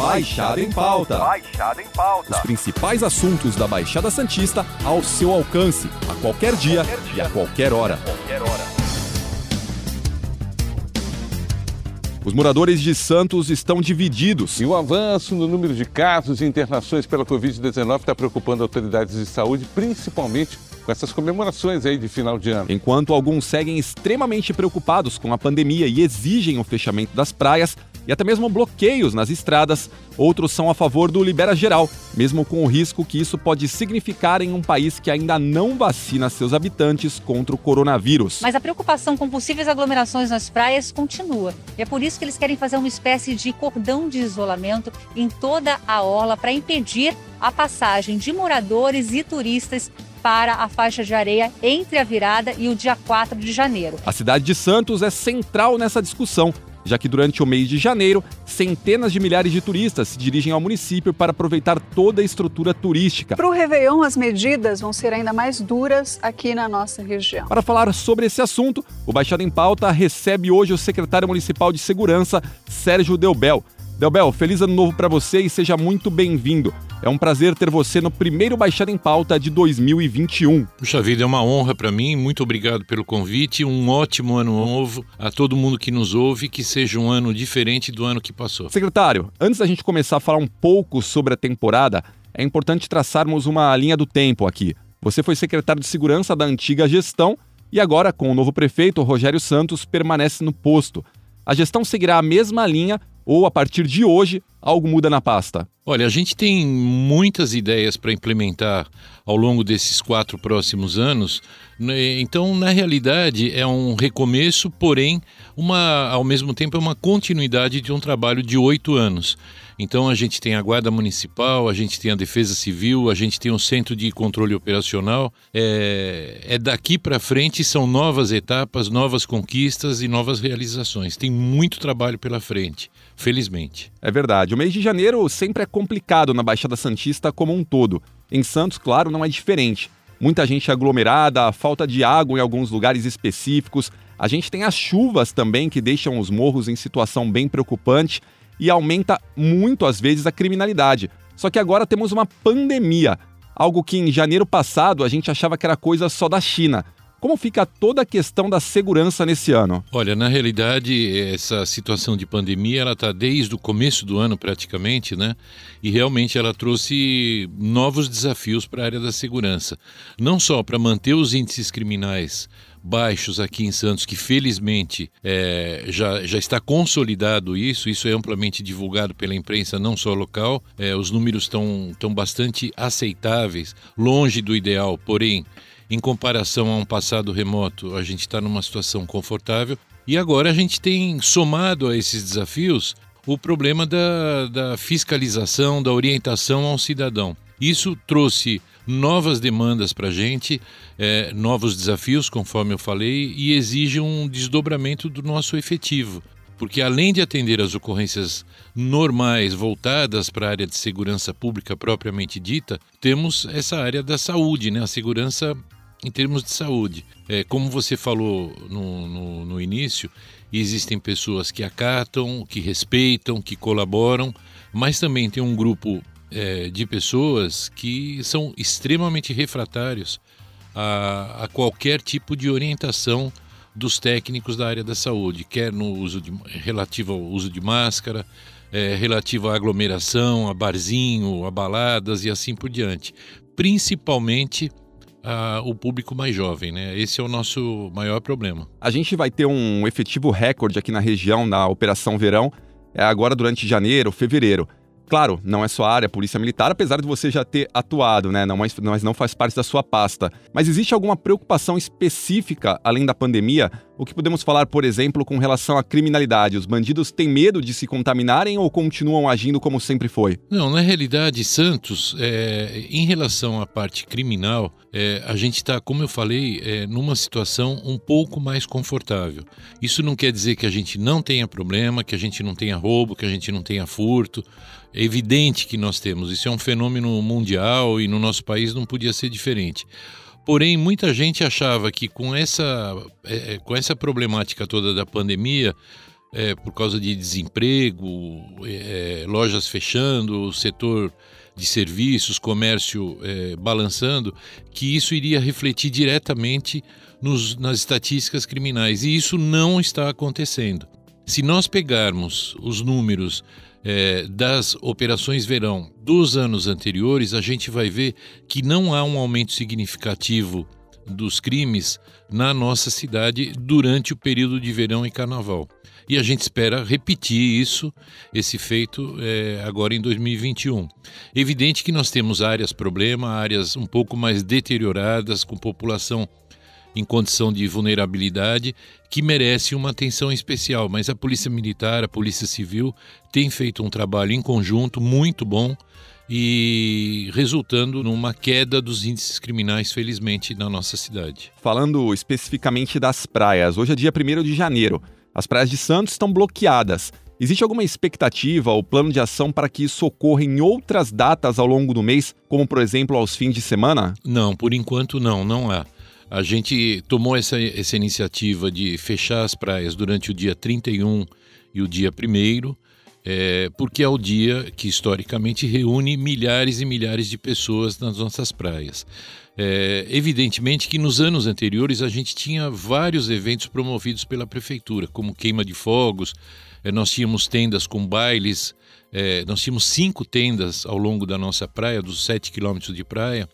Baixada em Pauta. Baixada em Pauta. Os principais assuntos da Baixada Santista ao seu alcance, a qualquer dia, Qualquer dia. e a qualquer hora. Qualquer hora. Os moradores de Santos estão divididos. E o avanço no número de casos e internações pela Covid-19 está preocupando autoridades de saúde, principalmente com essas comemorações aí de final de ano. Enquanto alguns seguem extremamente preocupados com a pandemia e exigem o fechamento das praias e até mesmo bloqueios nas estradas, outros são a favor do libera geral, mesmo com o risco que isso pode significar em um país que ainda não vacina seus habitantes contra o coronavírus. Mas a preocupação com possíveis aglomerações nas praias continua. E é por isso que eles querem fazer uma espécie de cordão de isolamento em toda a orla para impedir a passagem de moradores e turistas para a faixa de areia entre a virada e o dia 4 de janeiro. A cidade de Santos é central nessa discussão, já que durante o mês de janeiro, centenas de milhares de turistas se dirigem ao município para aproveitar toda a estrutura turística. Para o Réveillon, as medidas vão ser ainda mais duras aqui na nossa região. Para falar sobre esse assunto, o Baixada em Pauta recebe hoje o secretário municipal de segurança, Sérgio Delbel. Delbel, feliz ano novo para você e seja muito bem-vindo. É um prazer ter você no primeiro Baixada em Pauta de 2021. Puxa vida, é uma honra para mim. Muito obrigado pelo convite. Um ótimo ano novo a todo mundo que nos ouve. Que seja um ano diferente do ano que passou. Secretário, antes da gente começar a falar um pouco sobre a temporada, é importante traçarmos uma linha do tempo aqui. Você foi secretário de segurança da antiga gestão e agora, com o novo prefeito, Rogério Santos, permanece no posto. A gestão seguirá a mesma linha ou, a partir de hoje, algo muda na pasta? Olha, a gente tem muitas ideias para implementar ao longo desses quatro próximos anos. né? Então, na realidade, é um recomeço, porém, uma, ao mesmo tempo, é uma continuidade de um trabalho de oito anos. Então, a gente tem a Guarda Municipal, a gente tem a Defesa Civil, a gente tem o Centro de Controle Operacional. É, é daqui para frente, são novas etapas, novas conquistas e novas realizações. Tem muito trabalho pela frente, felizmente. É verdade, o mês de janeiro sempre é complicado na Baixada Santista como um todo. Em Santos, claro, não é diferente. Muita gente aglomerada, falta de água em alguns lugares específicos. A gente tem as chuvas também que deixam os morros em situação bem preocupante e aumenta muito às vezes a criminalidade. Só que agora temos uma pandemia, algo que em janeiro passado a gente achava que era coisa só da China. Como fica toda a questão da segurança nesse ano? Olha, na realidade, essa situação de pandemia, ela está desde o começo do ano praticamente, né? E realmente ela trouxe novos desafios para a área da segurança. Não só para manter os índices criminais baixos aqui em Santos, que felizmente é, já, já está consolidado isso, isso é amplamente divulgado pela imprensa, não só local. É, os números estão estão bastante aceitáveis, longe do ideal, porém, em comparação a um passado remoto, a gente está numa situação confortável. E agora a gente tem somado a esses desafios o problema da, da fiscalização, da orientação ao cidadão. Isso trouxe novas demandas para a gente, é, novos desafios, conforme eu falei, e exige um desdobramento do nosso efetivo. Porque além de atender as ocorrências normais voltadas para a área de segurança pública propriamente dita, temos essa área da saúde, né? a segurança em termos de saúde. É, como você falou no, no, no início, existem pessoas que acatam, que respeitam, que colaboram, mas também tem um grupo é, de pessoas que são extremamente refratários a, a qualquer tipo de orientação dos técnicos da área da saúde, quer no uso de, relativo ao uso de máscara, é, relativo à aglomeração, a barzinho, a baladas e assim por diante. Principalmente a, o público mais jovem, né? Esse é o nosso maior problema. A gente vai ter um efetivo recorde aqui na região na Operação Verão, é agora durante janeiro, fevereiro. Claro, não é só a área Polícia Militar, apesar de você já ter atuado, né? Não, mas, mas não faz parte da sua pasta. Mas existe alguma preocupação específica, além da pandemia? O que podemos falar, por exemplo, com relação à criminalidade? Os bandidos têm medo de se contaminarem ou continuam agindo como sempre foi? Não, na realidade, Santos, é, em relação à parte criminal, é, a gente está, como eu falei, é, numa situação um pouco mais confortável. Isso não quer dizer que a gente não tenha problema, que a gente não tenha roubo, que a gente não tenha furto. É evidente que nós temos. Isso é um fenômeno mundial e no nosso país não podia ser diferente. Porém, muita gente achava que com essa, é, com essa problemática toda da pandemia, é, por causa de desemprego, é, lojas fechando, o setor de serviços, comércio é, balançando, que isso iria refletir diretamente nos, nas estatísticas criminais. E isso não está acontecendo. Se nós pegarmos os números é, das operações verão dos anos anteriores, a gente vai ver que não há um aumento significativo dos crimes na nossa cidade durante o período de verão e carnaval. E a gente espera repetir isso, esse feito, é, agora em 2021. Evidente que nós temos áreas problema, áreas um pouco mais deterioradas, com população em condição de vulnerabilidade que merece uma atenção especial. Mas a Polícia Militar, a Polícia Civil tem feito um trabalho em conjunto muito bom e resultando numa queda dos índices criminais, felizmente, na nossa cidade. Falando especificamente das praias, hoje é dia 1 de janeiro. As praias de Santos estão bloqueadas. Existe alguma expectativa ou plano de ação para que isso ocorra em outras datas ao longo do mês, como por exemplo aos fins de semana? Não, por enquanto não, não há. A gente tomou essa, essa iniciativa de fechar as praias durante o dia 31 e o dia 1 é, porque é o dia que historicamente reúne milhares e milhares de pessoas nas nossas praias. É, evidentemente que nos anos anteriores a gente tinha vários eventos promovidos pela prefeitura, como queima de fogos, é, nós tínhamos tendas com bailes, é, nós tínhamos cinco tendas ao longo da nossa praia, dos sete quilômetros de praia,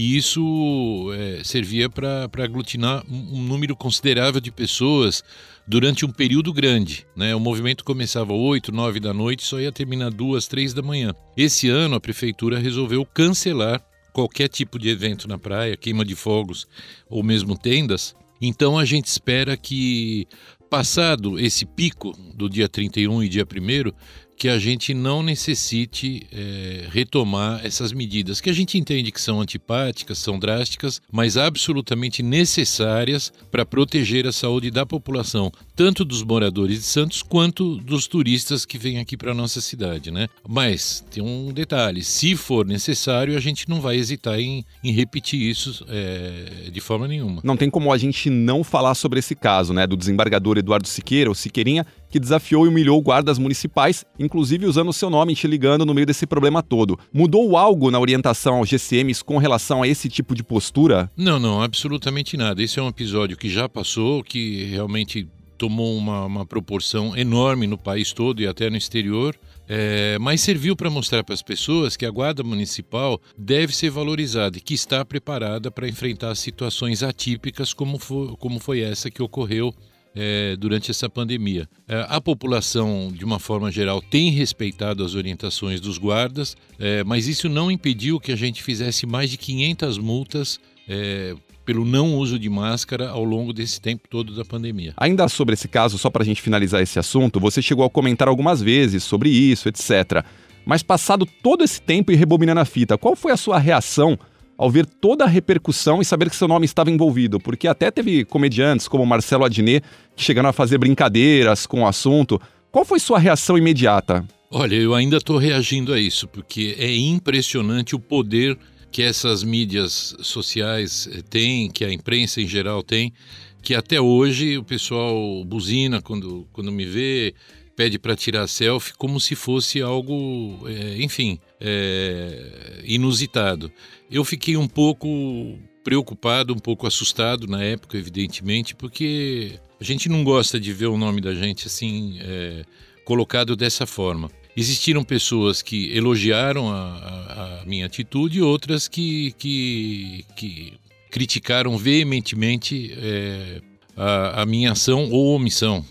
e isso é, servia para aglutinar um, número considerável de pessoas durante um período grande. Né? O movimento começava 8, 9 da noite e só ia terminar 2, 3 da manhã. Esse ano a prefeitura resolveu cancelar qualquer tipo de evento na praia, queima de fogos ou mesmo tendas. Então a gente espera que, passado esse pico do dia 31 e dia 1, que a gente não necessite é, retomar essas medidas, que a gente entende que são antipáticas, são drásticas, mas absolutamente necessárias para proteger a saúde da população, tanto dos moradores de Santos quanto dos turistas que vêm aqui para a nossa cidade, né? Mas tem um detalhe: se for necessário, a gente não vai hesitar em, em repetir isso é, de forma nenhuma. Não tem como a gente não falar sobre esse caso, né? Do desembargador Eduardo Siqueira, o Siqueirinha, que desafiou e humilhou guardas municipais, inclusive usando seu nome te ligando no meio desse problema todo. Mudou algo na orientação aos GCMs com relação a esse tipo de postura? Não, não, absolutamente nada. Esse é um episódio que já passou, que realmente tomou uma, uma proporção enorme no país todo e até no exterior. É, mas serviu para mostrar para as pessoas que a Guarda Municipal deve ser valorizada e que está preparada para enfrentar situações atípicas como foi, como foi essa que ocorreu é, durante essa pandemia. É, a população, de uma forma geral, tem respeitado as orientações dos guardas, é, mas isso não impediu que a gente fizesse mais de 500 multas é, pelo não uso de máscara ao longo desse tempo todo da pandemia. Ainda sobre esse caso, só para a gente finalizar esse assunto, você chegou a comentar algumas vezes sobre isso, etc. Mas passado todo esse tempo e rebobinando a fita, qual foi a sua reação ao ver toda a repercussão e saber que seu nome estava envolvido, porque até teve comediantes como Marcelo Adnet que chegaram a fazer brincadeiras com o assunto. Qual foi sua reação imediata? Olha, eu ainda estou reagindo a isso, porque é impressionante o poder que essas mídias sociais eh, têm, que a imprensa em geral tem, que até hoje o pessoal buzina quando, quando me vê, pede para tirar selfie como se fosse algo, é, enfim, é, inusitado. Eu fiquei um pouco preocupado, um pouco assustado na época, evidentemente, porque a gente não gosta de ver o nome da gente assim é, colocado dessa forma. Existiram pessoas que elogiaram a, a, a minha atitude e outras que, que, que criticaram veementemente é, a, a, minha ação ou omissão.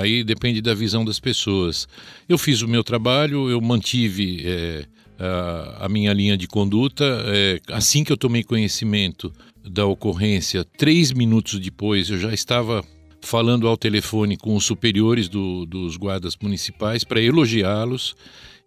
Aí depende da visão das pessoas. Eu fiz o meu trabalho, eu mantive é, a, a, minha linha de conduta. É, assim que eu tomei conhecimento da ocorrência, três minutos depois, eu já estava falando ao telefone com os superiores do, dos guardas municipais para elogiá-los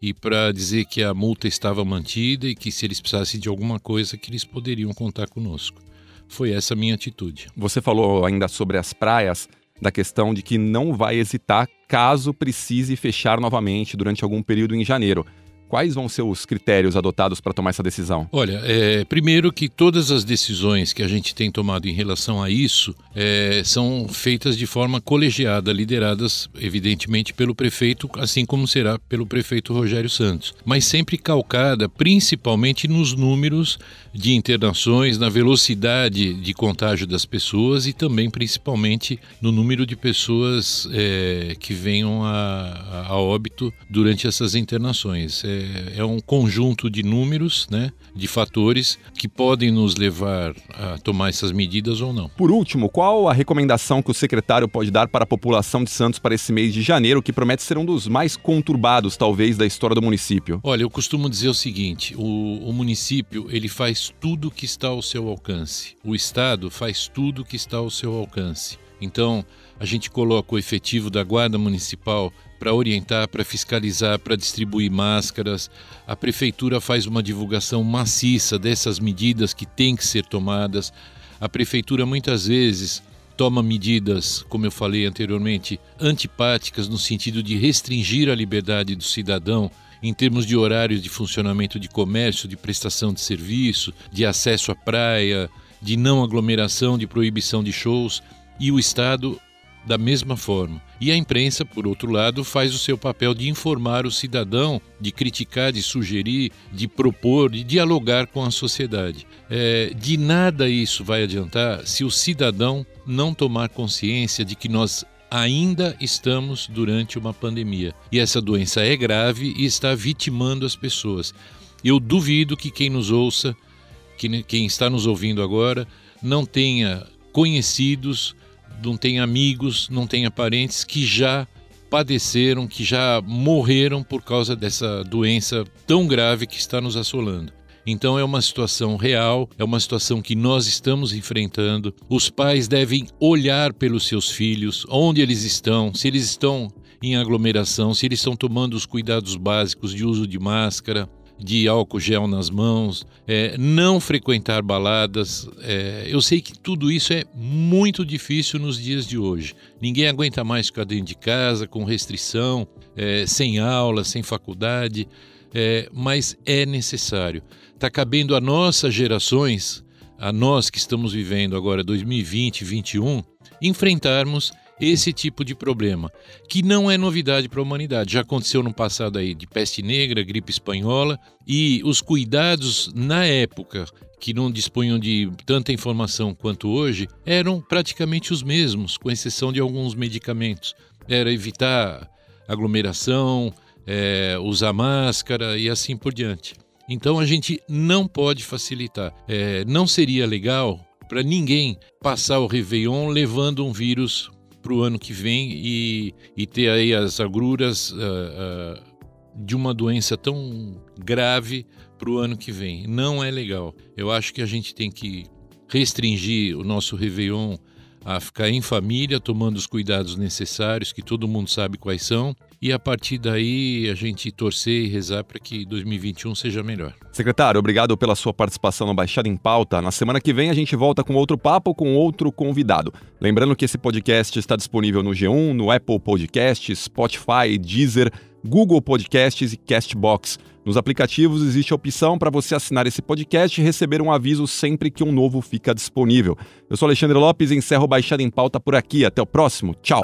e para dizer que a multa estava mantida e que se eles precisassem de alguma coisa que eles poderiam contar conosco. Foi essa minha atitude. Você falou ainda sobre as praias, da questão de que não vai hesitar caso precise fechar novamente durante algum período em janeiro. Quais vão ser os critérios adotados para tomar essa decisão? Olha, é, primeiro que todas as decisões que a gente tem tomado em relação a isso é, são feitas de forma colegiada, lideradas, evidentemente, pelo prefeito, assim como será pelo prefeito Rogério Santos, mas sempre calcada principalmente nos números de internações, na velocidade de contágio das pessoas e também principalmente no número de pessoas é, que venham a, a, óbito durante essas internações. É, é, um conjunto de números, né, de fatores que podem nos levar a tomar essas medidas ou não. Por último, qual a recomendação que o secretário pode dar para a população de Santos para esse mês de janeiro, que promete ser um dos mais conturbados, talvez, da história do município? Olha, eu costumo dizer o seguinte: o, o município ele faz tudo que está ao seu alcance. O Estado faz tudo que está ao seu alcance. Então, a gente coloca o efetivo da Guarda Municipal para orientar, para fiscalizar, para distribuir máscaras. A prefeitura faz uma divulgação maciça dessas medidas que têm que ser tomadas. A prefeitura muitas vezes toma medidas, como eu falei anteriormente, antipáticas no sentido de restringir a liberdade do cidadão em termos de horários de funcionamento de comércio, de prestação de serviço, de acesso à praia, de não aglomeração, de proibição de shows, e o Estado da mesma forma. E a imprensa, por outro lado, faz o seu papel de informar o cidadão, de criticar, de sugerir, de propor, de dialogar com a sociedade. É, de nada isso vai adiantar se o cidadão não tomar consciência de que nós ainda estamos durante uma pandemia. E essa doença é grave e está vitimando as pessoas. Eu duvido que quem nos ouça, que quem está nos ouvindo agora, não tenha conhecidos, não tenha amigos, não tenha parentes que já padeceram, que já morreram por causa dessa doença tão grave que está nos assolando. Então é uma situação real, é uma situação que nós estamos enfrentando. Os pais devem olhar pelos seus filhos, onde eles estão, se eles estão em aglomeração, se eles estão tomando os cuidados básicos de uso de máscara, de álcool gel nas mãos, é, não frequentar baladas. É, eu sei que tudo isso é muito difícil nos dias de hoje. Ninguém aguenta mais ficar dentro de casa, com restrição, é, sem aula, sem faculdade, é, mas é necessário está cabendo a nossas gerações, a nós que estamos vivendo agora 2020, 2021, enfrentarmos esse tipo de problema, que não é novidade para a humanidade. Já aconteceu no passado aí de peste negra, gripe espanhola, e os cuidados na época que não dispunham de tanta informação quanto hoje eram praticamente os mesmos, com exceção de alguns medicamentos. Era evitar aglomeração, é, usar máscara e assim por diante. Então a gente não pode facilitar. É, não seria legal para ninguém passar o Réveillon levando um vírus para o ano que vem e, e, ter aí as agruras uh, uh, de uma doença tão grave para o ano que vem. Não é legal. Eu acho que a gente tem que restringir o nosso Réveillon a ficar em família, tomando os cuidados necessários, que todo mundo sabe quais são, e a partir daí a gente torcer e rezar para que 2021 seja melhor. Secretário, obrigado pela sua participação no Baixada em Pauta. Na semana que vem a gente volta com outro papo com outro convidado. Lembrando que esse podcast está disponível no G1, no Apple Podcasts, Spotify, Deezer, Google Podcasts e Castbox. Nos aplicativos existe a opção para você assinar esse podcast e receber um aviso sempre que um novo fica disponível. Eu sou Alexandre Lopes e encerro Baixada em Pauta por aqui. Até o próximo. Tchau.